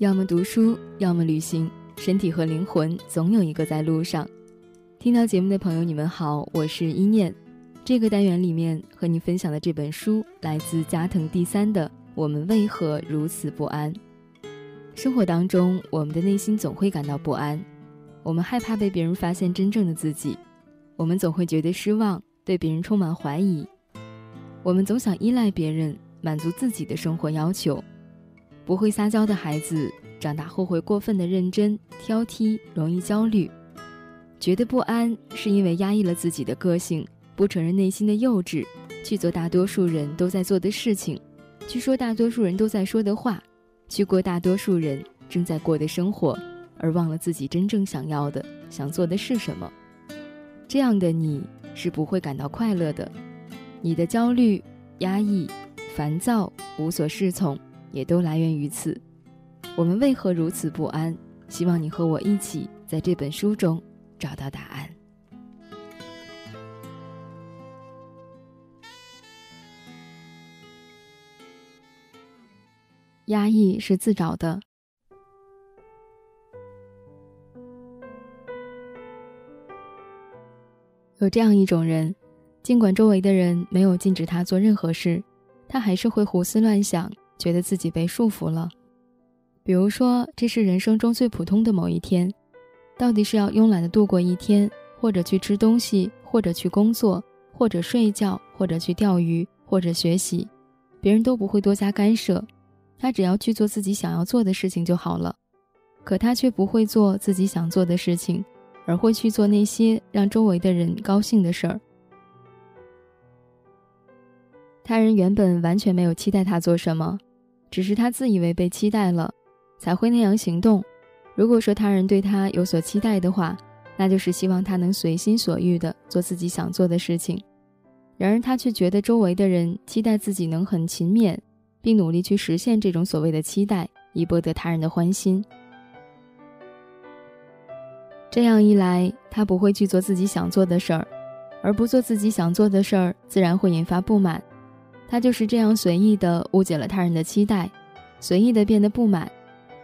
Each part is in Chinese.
要么读书，要么旅行，身体和灵魂总有一个在路上。听到节目的朋友，你们好，我是一念。这个单元里面和你分享的这本书来自加藤第三的《我们为何如此不安》。生活当中，我们的内心总会感到不安，我们害怕被别人发现真正的自己，我们总会觉得失望，对别人充满怀疑，我们总想依赖别人，满足自己的生活要求。不会撒娇的孩子，长大后会过分的认真、挑剔，容易焦虑，觉得不安，是因为压抑了自己的个性。不承认内心的幼稚，去做大多数人都在做的事情，去说大多数人都在说的话，去过大多数人正在过的生活，而忘了自己真正想要的、想做的是什么。这样的你是不会感到快乐的。你的焦虑、压抑、烦躁、无所适从，也都来源于此。我们为何如此不安？希望你和我一起在这本书中找到答案。压抑是自找的。有这样一种人，尽管周围的人没有禁止他做任何事，他还是会胡思乱想，觉得自己被束缚了。比如说，这是人生中最普通的某一天，到底是要慵懒的度过一天，或者去吃东西，或者去工作，或者睡觉，或者去钓鱼，或者学习，别人都不会多加干涉。他只要去做自己想要做的事情就好了，可他却不会做自己想做的事情，而会去做那些让周围的人高兴的事儿。他人原本完全没有期待他做什么，只是他自以为被期待了，才会那样行动。如果说他人对他有所期待的话，那就是希望他能随心所欲地做自己想做的事情。然而他却觉得周围的人期待自己能很勤勉。并努力去实现这种所谓的期待，以博得他人的欢心。这样一来，他不会去做自己想做的事儿，而不做自己想做的事儿，自然会引发不满。他就是这样随意的误解了他人的期待，随意的变得不满，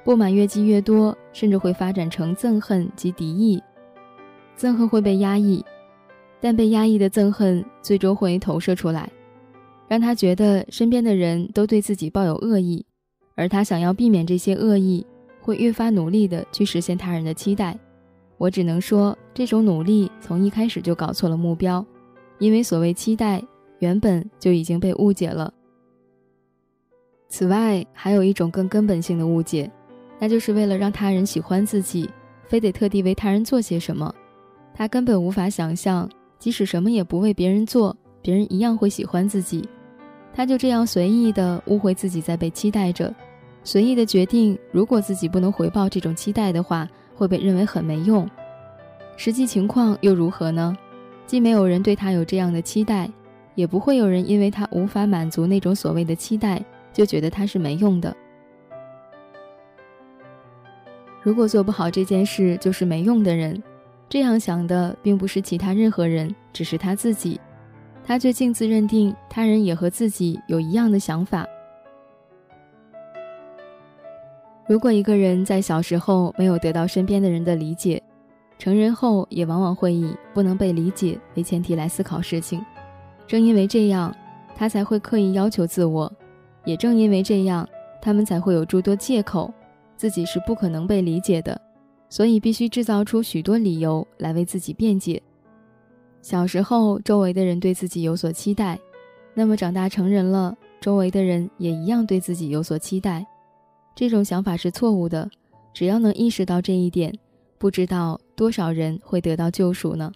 不满越积越多，甚至会发展成憎恨及敌意。憎恨会被压抑，但被压抑的憎恨最终会投射出来。让他觉得身边的人都对自己抱有恶意，而他想要避免这些恶意，会越发努力的去实现他人的期待。我只能说，这种努力从一开始就搞错了目标，因为所谓期待原本就已经被误解了。此外，还有一种更根本性的误解，那就是为了让他人喜欢自己，非得特地为他人做些什么。他根本无法想象，即使什么也不为别人做，别人一样会喜欢自己。他就这样随意的误会自己在被期待着，随意的决定，如果自己不能回报这种期待的话，会被认为很没用。实际情况又如何呢？既没有人对他有这样的期待，也不会有人因为他无法满足那种所谓的期待，就觉得他是没用的。如果做不好这件事就是没用的人，这样想的并不是其他任何人，只是他自己。他却径自认定他人也和自己有一样的想法。如果一个人在小时候没有得到身边的人的理解，成人后也往往会以不能被理解为前提来思考事情。正因为这样，他才会刻意要求自我；也正因为这样，他们才会有诸多借口，自己是不可能被理解的，所以必须制造出许多理由来为自己辩解。小时候，周围的人对自己有所期待，那么长大成人了，周围的人也一样对自己有所期待。这种想法是错误的。只要能意识到这一点，不知道多少人会得到救赎呢？